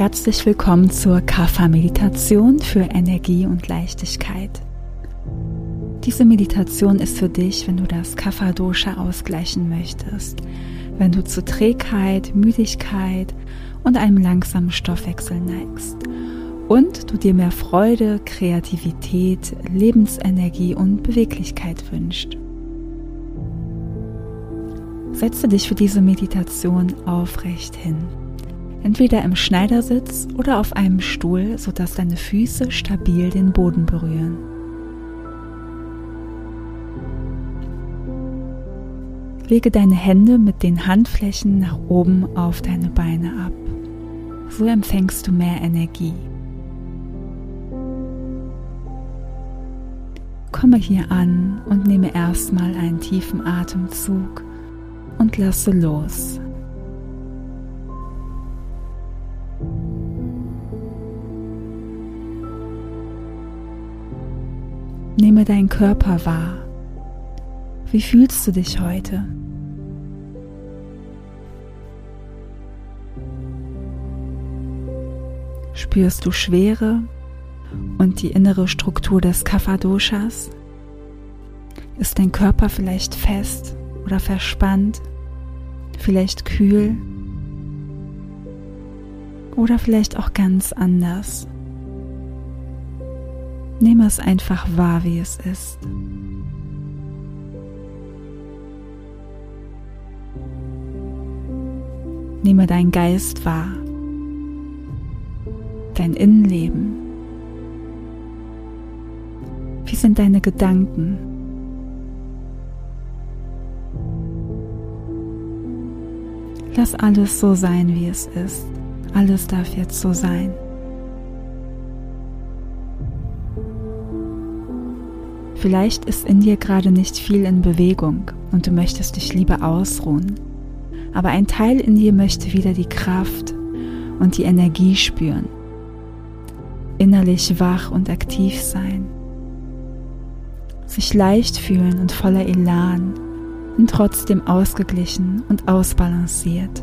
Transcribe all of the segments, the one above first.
Herzlich willkommen zur Kapha-Meditation für Energie und Leichtigkeit. Diese Meditation ist für dich, wenn du das Kapha-Dosha ausgleichen möchtest, wenn du zu Trägheit, Müdigkeit und einem langsamen Stoffwechsel neigst und du dir mehr Freude, Kreativität, Lebensenergie und Beweglichkeit wünschst. Setze dich für diese Meditation aufrecht hin. Entweder im Schneidersitz oder auf einem Stuhl, sodass deine Füße stabil den Boden berühren. Lege deine Hände mit den Handflächen nach oben auf deine Beine ab. So empfängst du mehr Energie. Komme hier an und nehme erstmal einen tiefen Atemzug und lasse los. Nehme deinen Körper wahr. Wie fühlst du dich heute? Spürst du Schwere und die innere Struktur des Kapha-Doshas? Ist dein Körper vielleicht fest oder verspannt, vielleicht kühl oder vielleicht auch ganz anders? Nehme es einfach wahr, wie es ist. Nehme deinen Geist wahr, dein Innenleben. Wie sind deine Gedanken? Lass alles so sein, wie es ist. Alles darf jetzt so sein. Vielleicht ist in dir gerade nicht viel in Bewegung und du möchtest dich lieber ausruhen. Aber ein Teil in dir möchte wieder die Kraft und die Energie spüren. Innerlich wach und aktiv sein. Sich leicht fühlen und voller Elan und trotzdem ausgeglichen und ausbalanciert.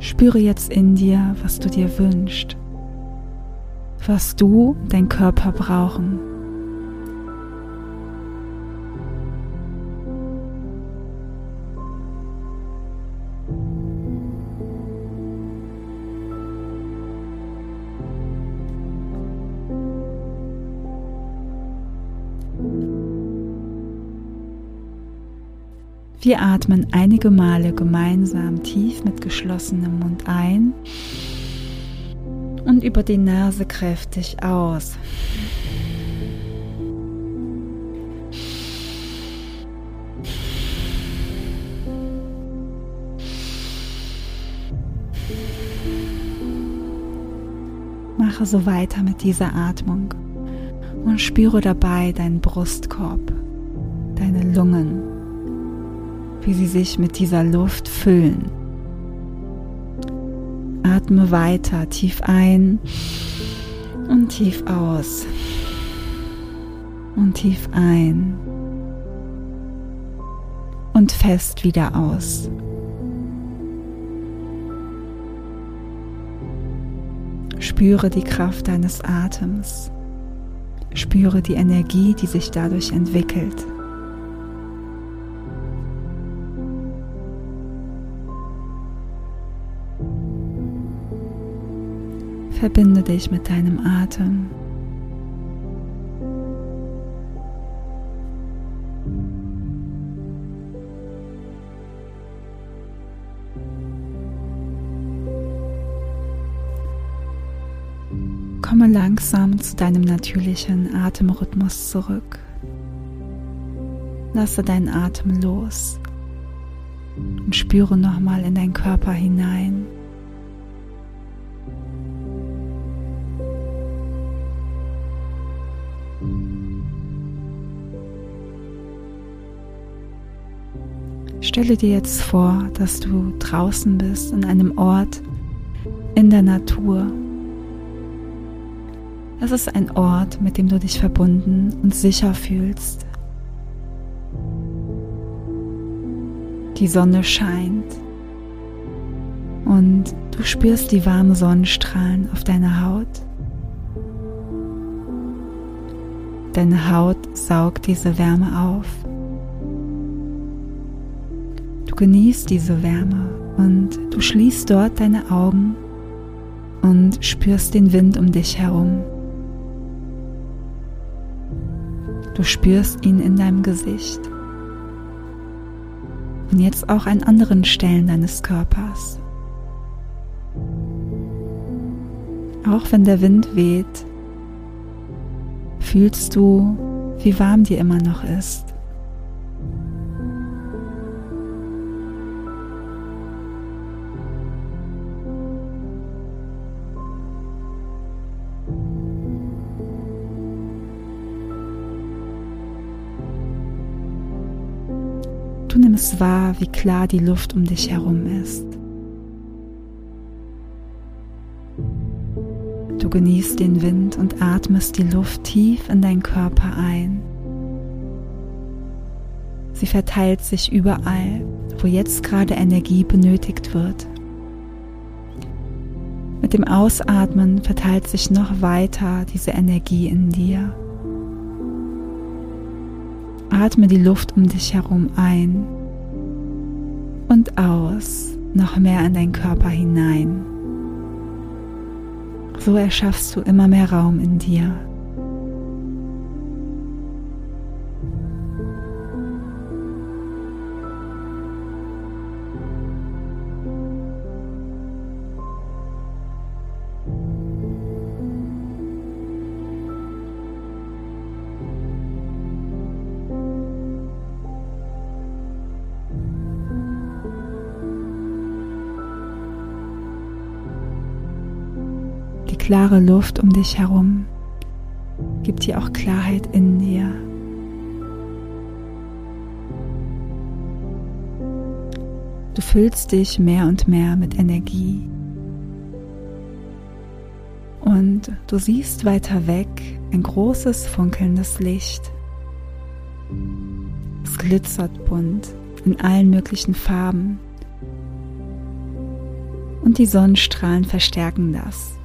Spüre jetzt in dir, was du dir wünschst, was du, dein Körper brauchen. Wir atmen einige Male gemeinsam tief mit geschlossenem Mund ein und über die Nase kräftig aus. Mache so weiter mit dieser Atmung und spüre dabei deinen Brustkorb, deine Lungen wie sie sich mit dieser Luft füllen. Atme weiter tief ein und tief aus und tief ein und fest wieder aus. Spüre die Kraft deines Atems. Spüre die Energie, die sich dadurch entwickelt. Verbinde dich mit deinem Atem. Komme langsam zu deinem natürlichen Atemrhythmus zurück. Lasse deinen Atem los und spüre nochmal in deinen Körper hinein. Stelle dir jetzt vor, dass du draußen bist, in einem Ort, in der Natur. Es ist ein Ort, mit dem du dich verbunden und sicher fühlst. Die Sonne scheint und du spürst die warmen Sonnenstrahlen auf deiner Haut. Deine Haut saugt diese Wärme auf. Genießt diese Wärme und du schließt dort deine Augen und spürst den Wind um dich herum. Du spürst ihn in deinem Gesicht und jetzt auch an anderen Stellen deines Körpers. Auch wenn der Wind weht, fühlst du, wie warm dir immer noch ist. Nimmst wahr, wie klar die Luft um dich herum ist. Du genießt den Wind und atmest die Luft tief in deinen Körper ein. Sie verteilt sich überall, wo jetzt gerade Energie benötigt wird. Mit dem Ausatmen verteilt sich noch weiter diese Energie in dir. Atme die Luft um dich herum ein und aus, noch mehr in deinen Körper hinein. So erschaffst du immer mehr Raum in dir. Klare Luft um dich herum gibt dir auch Klarheit in dir. Du füllst dich mehr und mehr mit Energie. Und du siehst weiter weg ein großes funkelndes Licht. Es glitzert bunt in allen möglichen Farben. Und die Sonnenstrahlen verstärken das.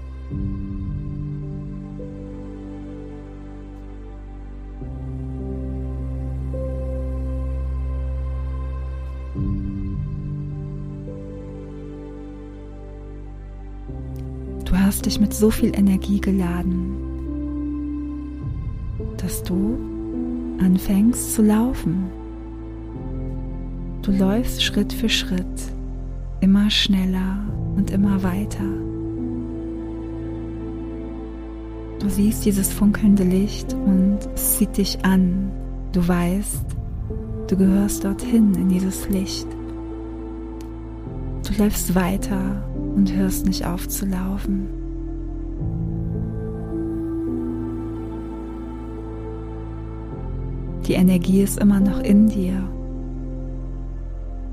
Du hast dich mit so viel Energie geladen, dass du anfängst zu laufen. Du läufst Schritt für Schritt, immer schneller und immer weiter. Du siehst dieses funkelnde Licht und es zieht dich an. Du weißt, du gehörst dorthin in dieses Licht. Du läufst weiter und hörst nicht auf zu laufen. Die Energie ist immer noch in dir.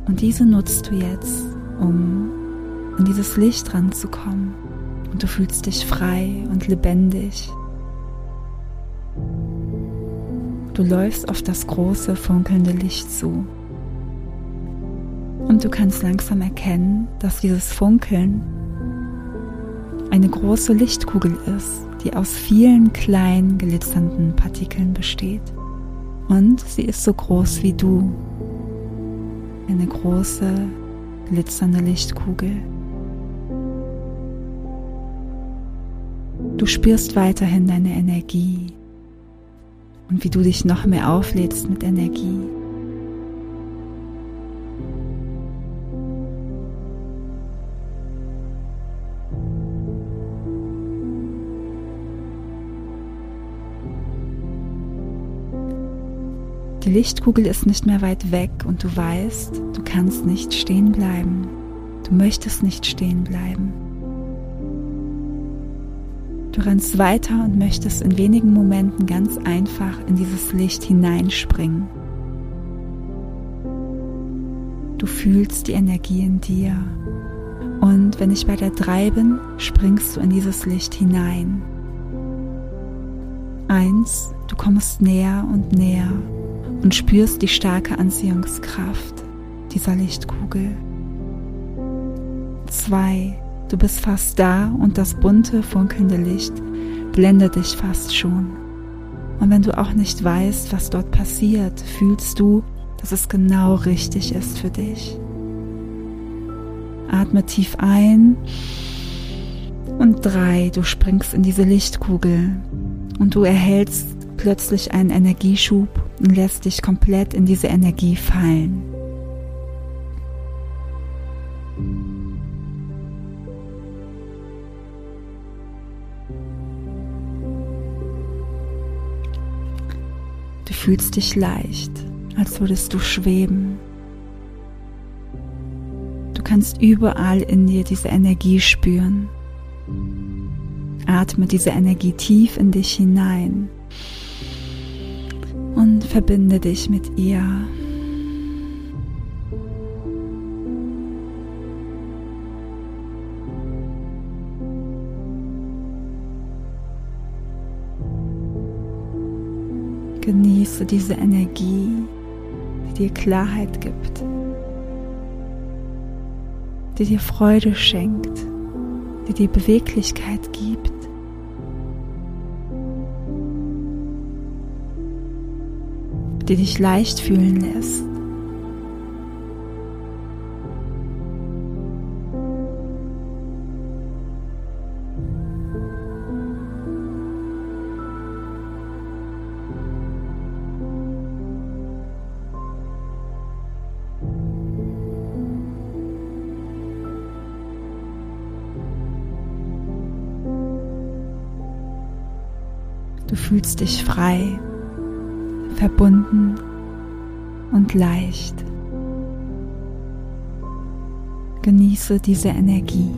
Und diese nutzt du jetzt, um an dieses Licht ranzukommen und du fühlst dich frei und lebendig. Du läufst auf das große, funkelnde Licht zu. Und du kannst langsam erkennen, dass dieses Funkeln eine große Lichtkugel ist, die aus vielen kleinen glitzernden Partikeln besteht. Und sie ist so groß wie du. Eine große, glitzernde Lichtkugel. Du spürst weiterhin deine Energie und wie du dich noch mehr auflädst mit Energie. Die Lichtkugel ist nicht mehr weit weg und du weißt, du kannst nicht stehen bleiben. Du möchtest nicht stehen bleiben. Du rennst weiter und möchtest in wenigen Momenten ganz einfach in dieses Licht hineinspringen. Du fühlst die Energie in dir. Und wenn ich bei der 3 bin, springst du in dieses Licht hinein. Eins, du kommst näher und näher und spürst die starke Anziehungskraft dieser Lichtkugel. Zwei, du bist fast da und das bunte, funkelnde Licht blendet dich fast schon. Und wenn du auch nicht weißt, was dort passiert, fühlst du, dass es genau richtig ist für dich. Atme tief ein und drei, du springst in diese Lichtkugel und du erhältst plötzlich einen Energieschub und lässt dich komplett in diese Energie fallen. Fühlst dich leicht, als würdest du schweben. Du kannst überall in dir diese Energie spüren. Atme diese Energie tief in dich hinein und verbinde dich mit ihr. Genieße diese Energie, die dir Klarheit gibt, die dir Freude schenkt, die dir Beweglichkeit gibt. die dich leicht fühlen lässt. Fühlst dich frei, verbunden und leicht. Genieße diese Energie.